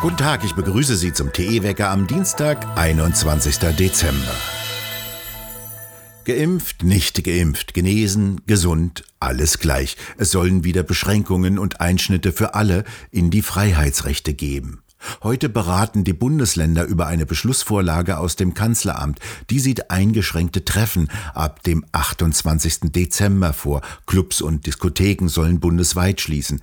Guten Tag, ich begrüße Sie zum TE-Wecker am Dienstag, 21. Dezember. Geimpft, nicht geimpft, genesen, gesund, alles gleich. Es sollen wieder Beschränkungen und Einschnitte für alle in die Freiheitsrechte geben. Heute beraten die Bundesländer über eine Beschlussvorlage aus dem Kanzleramt. Die sieht eingeschränkte Treffen ab dem 28. Dezember vor. Clubs und Diskotheken sollen bundesweit schließen.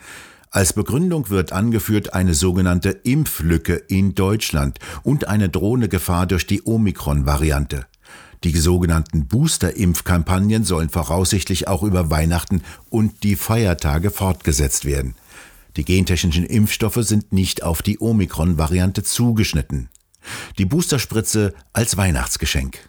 Als Begründung wird angeführt eine sogenannte Impflücke in Deutschland und eine drohende Gefahr durch die Omikron-Variante. Die sogenannten Booster-Impfkampagnen sollen voraussichtlich auch über Weihnachten und die Feiertage fortgesetzt werden. Die gentechnischen Impfstoffe sind nicht auf die Omikron-Variante zugeschnitten. Die Boosterspritze als Weihnachtsgeschenk.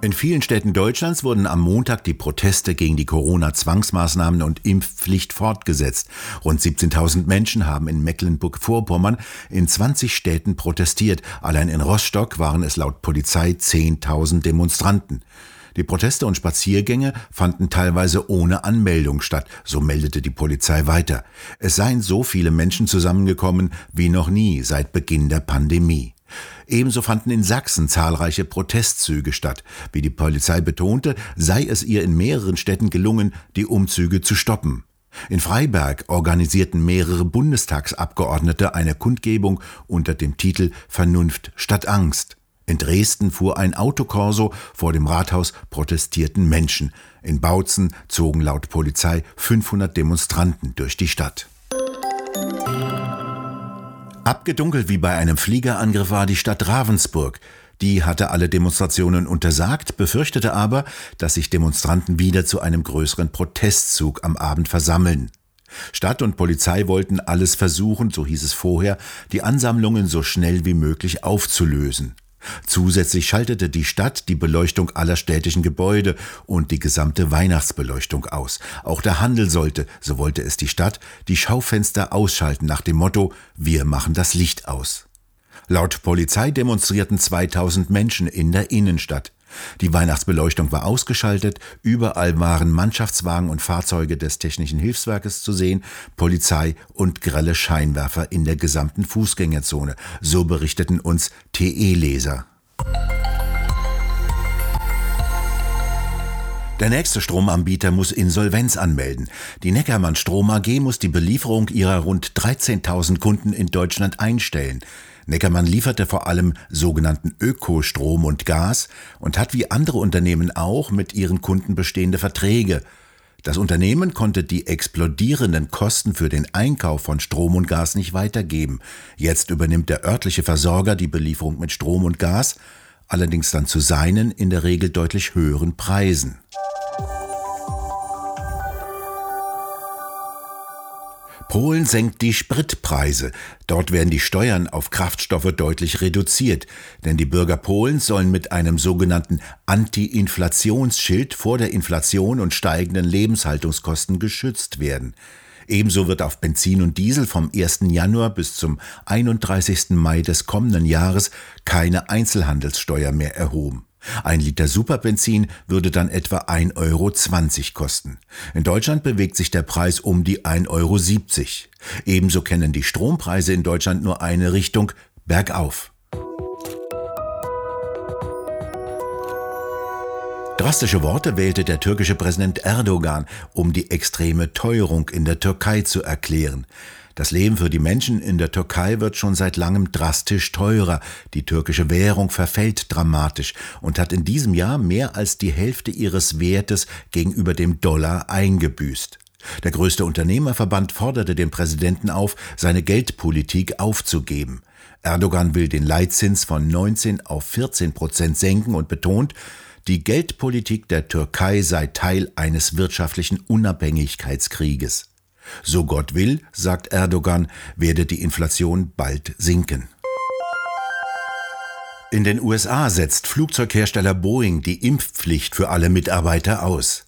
In vielen Städten Deutschlands wurden am Montag die Proteste gegen die Corona-Zwangsmaßnahmen und Impfpflicht fortgesetzt. Rund 17.000 Menschen haben in Mecklenburg-Vorpommern in 20 Städten protestiert. Allein in Rostock waren es laut Polizei 10.000 Demonstranten. Die Proteste und Spaziergänge fanden teilweise ohne Anmeldung statt, so meldete die Polizei weiter. Es seien so viele Menschen zusammengekommen wie noch nie seit Beginn der Pandemie. Ebenso fanden in Sachsen zahlreiche Protestzüge statt. Wie die Polizei betonte, sei es ihr in mehreren Städten gelungen, die Umzüge zu stoppen. In Freiberg organisierten mehrere Bundestagsabgeordnete eine Kundgebung unter dem Titel Vernunft statt Angst. In Dresden fuhr ein Autokorso, vor dem Rathaus protestierten Menschen. In Bautzen zogen laut Polizei 500 Demonstranten durch die Stadt. Abgedunkelt wie bei einem Fliegerangriff war die Stadt Ravensburg. Die hatte alle Demonstrationen untersagt, befürchtete aber, dass sich Demonstranten wieder zu einem größeren Protestzug am Abend versammeln. Stadt und Polizei wollten alles versuchen, so hieß es vorher, die Ansammlungen so schnell wie möglich aufzulösen. Zusätzlich schaltete die Stadt die Beleuchtung aller städtischen Gebäude und die gesamte Weihnachtsbeleuchtung aus. Auch der Handel sollte, so wollte es die Stadt, die Schaufenster ausschalten nach dem Motto Wir machen das Licht aus. Laut Polizei demonstrierten 2000 Menschen in der Innenstadt. Die Weihnachtsbeleuchtung war ausgeschaltet, überall waren Mannschaftswagen und Fahrzeuge des Technischen Hilfswerkes zu sehen, Polizei und grelle Scheinwerfer in der gesamten Fußgängerzone, so berichteten uns TE-Leser. Der nächste Stromanbieter muss Insolvenz anmelden. Die Neckermann Strom AG muss die Belieferung ihrer rund 13.000 Kunden in Deutschland einstellen. Neckermann lieferte vor allem sogenannten Ökostrom und Gas und hat wie andere Unternehmen auch mit ihren Kunden bestehende Verträge. Das Unternehmen konnte die explodierenden Kosten für den Einkauf von Strom und Gas nicht weitergeben. Jetzt übernimmt der örtliche Versorger die Belieferung mit Strom und Gas, allerdings dann zu seinen in der Regel deutlich höheren Preisen. Polen senkt die Spritpreise. Dort werden die Steuern auf Kraftstoffe deutlich reduziert, denn die Bürger Polens sollen mit einem sogenannten Anti-Inflationsschild vor der Inflation und steigenden Lebenshaltungskosten geschützt werden. Ebenso wird auf Benzin und Diesel vom 1. Januar bis zum 31. Mai des kommenden Jahres keine Einzelhandelssteuer mehr erhoben. Ein Liter Superbenzin würde dann etwa 1,20 Euro kosten. In Deutschland bewegt sich der Preis um die 1,70 Euro. Ebenso kennen die Strompreise in Deutschland nur eine Richtung, bergauf. Drastische Worte wählte der türkische Präsident Erdogan, um die extreme Teuerung in der Türkei zu erklären. Das Leben für die Menschen in der Türkei wird schon seit langem drastisch teurer. Die türkische Währung verfällt dramatisch und hat in diesem Jahr mehr als die Hälfte ihres Wertes gegenüber dem Dollar eingebüßt. Der größte Unternehmerverband forderte den Präsidenten auf, seine Geldpolitik aufzugeben. Erdogan will den Leitzins von 19 auf 14 Prozent senken und betont, die Geldpolitik der Türkei sei Teil eines wirtschaftlichen Unabhängigkeitskrieges. So Gott will, sagt Erdogan, werde die Inflation bald sinken. In den USA setzt Flugzeughersteller Boeing die Impfpflicht für alle Mitarbeiter aus.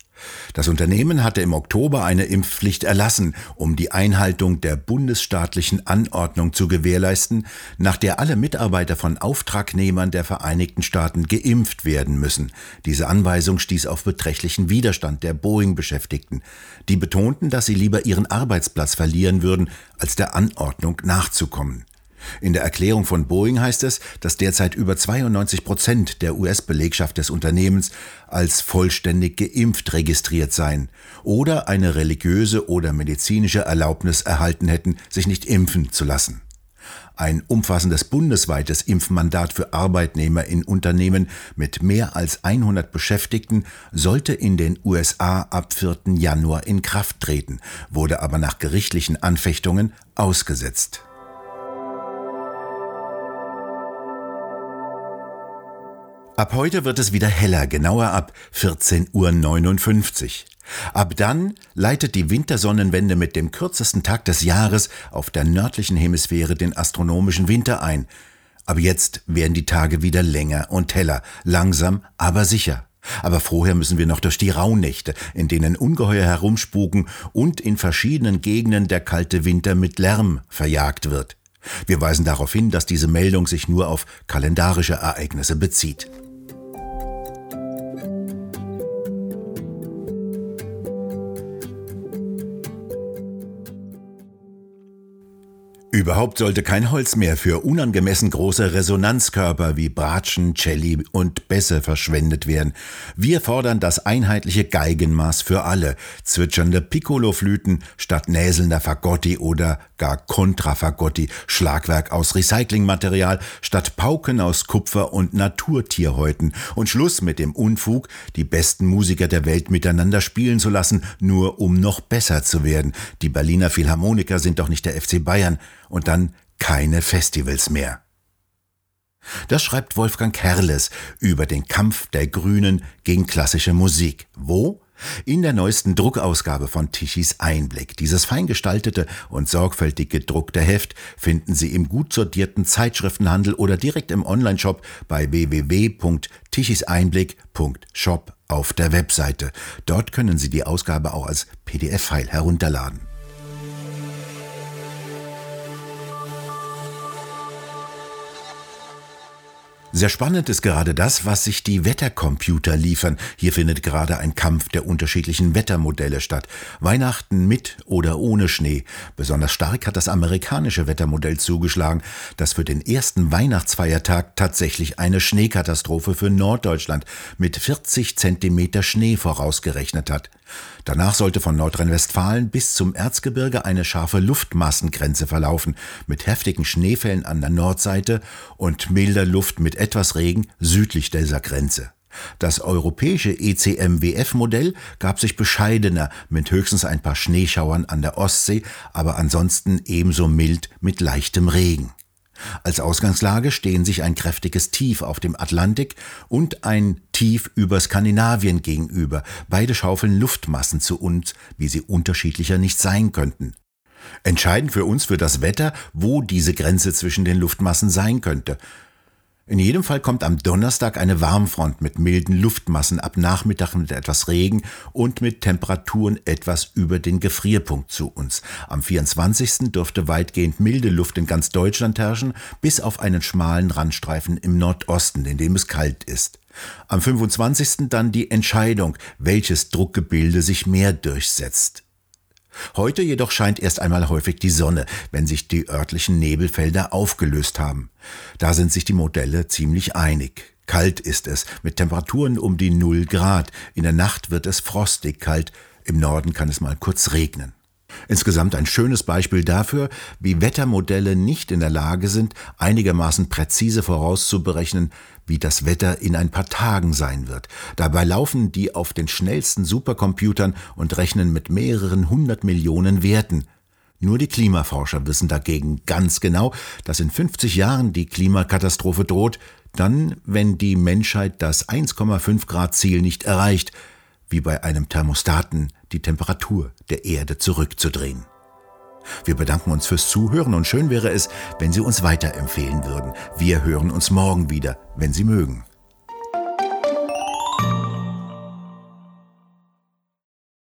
Das Unternehmen hatte im Oktober eine Impfpflicht erlassen, um die Einhaltung der bundesstaatlichen Anordnung zu gewährleisten, nach der alle Mitarbeiter von Auftragnehmern der Vereinigten Staaten geimpft werden müssen. Diese Anweisung stieß auf beträchtlichen Widerstand der Boeing-Beschäftigten. Die betonten, dass sie lieber ihren Arbeitsplatz verlieren würden, als der Anordnung nachzukommen. In der Erklärung von Boeing heißt es, dass derzeit über 92 Prozent der US-Belegschaft des Unternehmens als vollständig geimpft registriert seien oder eine religiöse oder medizinische Erlaubnis erhalten hätten, sich nicht impfen zu lassen. Ein umfassendes bundesweites Impfmandat für Arbeitnehmer in Unternehmen mit mehr als 100 Beschäftigten sollte in den USA ab 4. Januar in Kraft treten, wurde aber nach gerichtlichen Anfechtungen ausgesetzt. Ab heute wird es wieder heller, genauer ab 14.59 Uhr. Ab dann leitet die Wintersonnenwende mit dem kürzesten Tag des Jahres auf der nördlichen Hemisphäre den astronomischen Winter ein. Aber jetzt werden die Tage wieder länger und heller, langsam, aber sicher. Aber vorher müssen wir noch durch die Rauhnächte, in denen Ungeheuer herumspuken und in verschiedenen Gegenden der kalte Winter mit Lärm verjagt wird. Wir weisen darauf hin, dass diese Meldung sich nur auf kalendarische Ereignisse bezieht. Überhaupt sollte kein Holz mehr für unangemessen große Resonanzkörper wie Bratschen, Celli und Bässe verschwendet werden. Wir fordern das einheitliche Geigenmaß für alle, zwitschernde Piccoloflüten statt näselnder Fagotti oder gar Kontrafagotti, Schlagwerk aus Recyclingmaterial statt Pauken aus Kupfer und Naturtierhäuten und Schluss mit dem Unfug, die besten Musiker der Welt miteinander spielen zu lassen, nur um noch besser zu werden. Die Berliner Philharmoniker sind doch nicht der FC Bayern dann keine Festivals mehr. Das schreibt Wolfgang Kerles über den Kampf der Grünen gegen klassische Musik. Wo? In der neuesten Druckausgabe von Tichys Einblick. Dieses feingestaltete und sorgfältig gedruckte Heft finden Sie im gut sortierten Zeitschriftenhandel oder direkt im Onlineshop bei www.tichiseinblick.shop auf der Webseite. Dort können Sie die Ausgabe auch als PDF-File herunterladen. Sehr spannend ist gerade das, was sich die Wettercomputer liefern. Hier findet gerade ein Kampf der unterschiedlichen Wettermodelle statt. Weihnachten mit oder ohne Schnee. Besonders stark hat das amerikanische Wettermodell zugeschlagen, das für den ersten Weihnachtsfeiertag tatsächlich eine Schneekatastrophe für Norddeutschland mit 40 Zentimeter Schnee vorausgerechnet hat. Danach sollte von Nordrhein-Westfalen bis zum Erzgebirge eine scharfe Luftmassengrenze verlaufen, mit heftigen Schneefällen an der Nordseite und milder Luft mit etwas Regen südlich dieser Grenze. Das europäische ECMWF-Modell gab sich bescheidener mit höchstens ein paar Schneeschauern an der Ostsee, aber ansonsten ebenso mild mit leichtem Regen. Als Ausgangslage stehen sich ein kräftiges Tief auf dem Atlantik und ein Tief über Skandinavien gegenüber. Beide schaufeln Luftmassen zu uns, wie sie unterschiedlicher nicht sein könnten. Entscheidend für uns für das Wetter, wo diese Grenze zwischen den Luftmassen sein könnte. In jedem Fall kommt am Donnerstag eine Warmfront mit milden Luftmassen ab Nachmittag mit etwas Regen und mit Temperaturen etwas über den Gefrierpunkt zu uns. Am 24. dürfte weitgehend milde Luft in ganz Deutschland herrschen, bis auf einen schmalen Randstreifen im Nordosten, in dem es kalt ist. Am 25. dann die Entscheidung, welches Druckgebilde sich mehr durchsetzt. Heute jedoch scheint erst einmal häufig die Sonne, wenn sich die örtlichen Nebelfelder aufgelöst haben. Da sind sich die Modelle ziemlich einig. Kalt ist es, mit Temperaturen um die Null Grad. In der Nacht wird es frostig kalt, im Norden kann es mal kurz regnen. Insgesamt ein schönes Beispiel dafür, wie Wettermodelle nicht in der Lage sind, einigermaßen präzise vorauszuberechnen, wie das Wetter in ein paar Tagen sein wird. Dabei laufen die auf den schnellsten Supercomputern und rechnen mit mehreren hundert Millionen Werten. Nur die Klimaforscher wissen dagegen ganz genau, dass in 50 Jahren die Klimakatastrophe droht, dann, wenn die Menschheit das 1,5 Grad Ziel nicht erreicht, wie bei einem Thermostaten die Temperatur der Erde zurückzudrehen. Wir bedanken uns fürs Zuhören und schön wäre es, wenn Sie uns weiterempfehlen würden. Wir hören uns morgen wieder, wenn Sie mögen.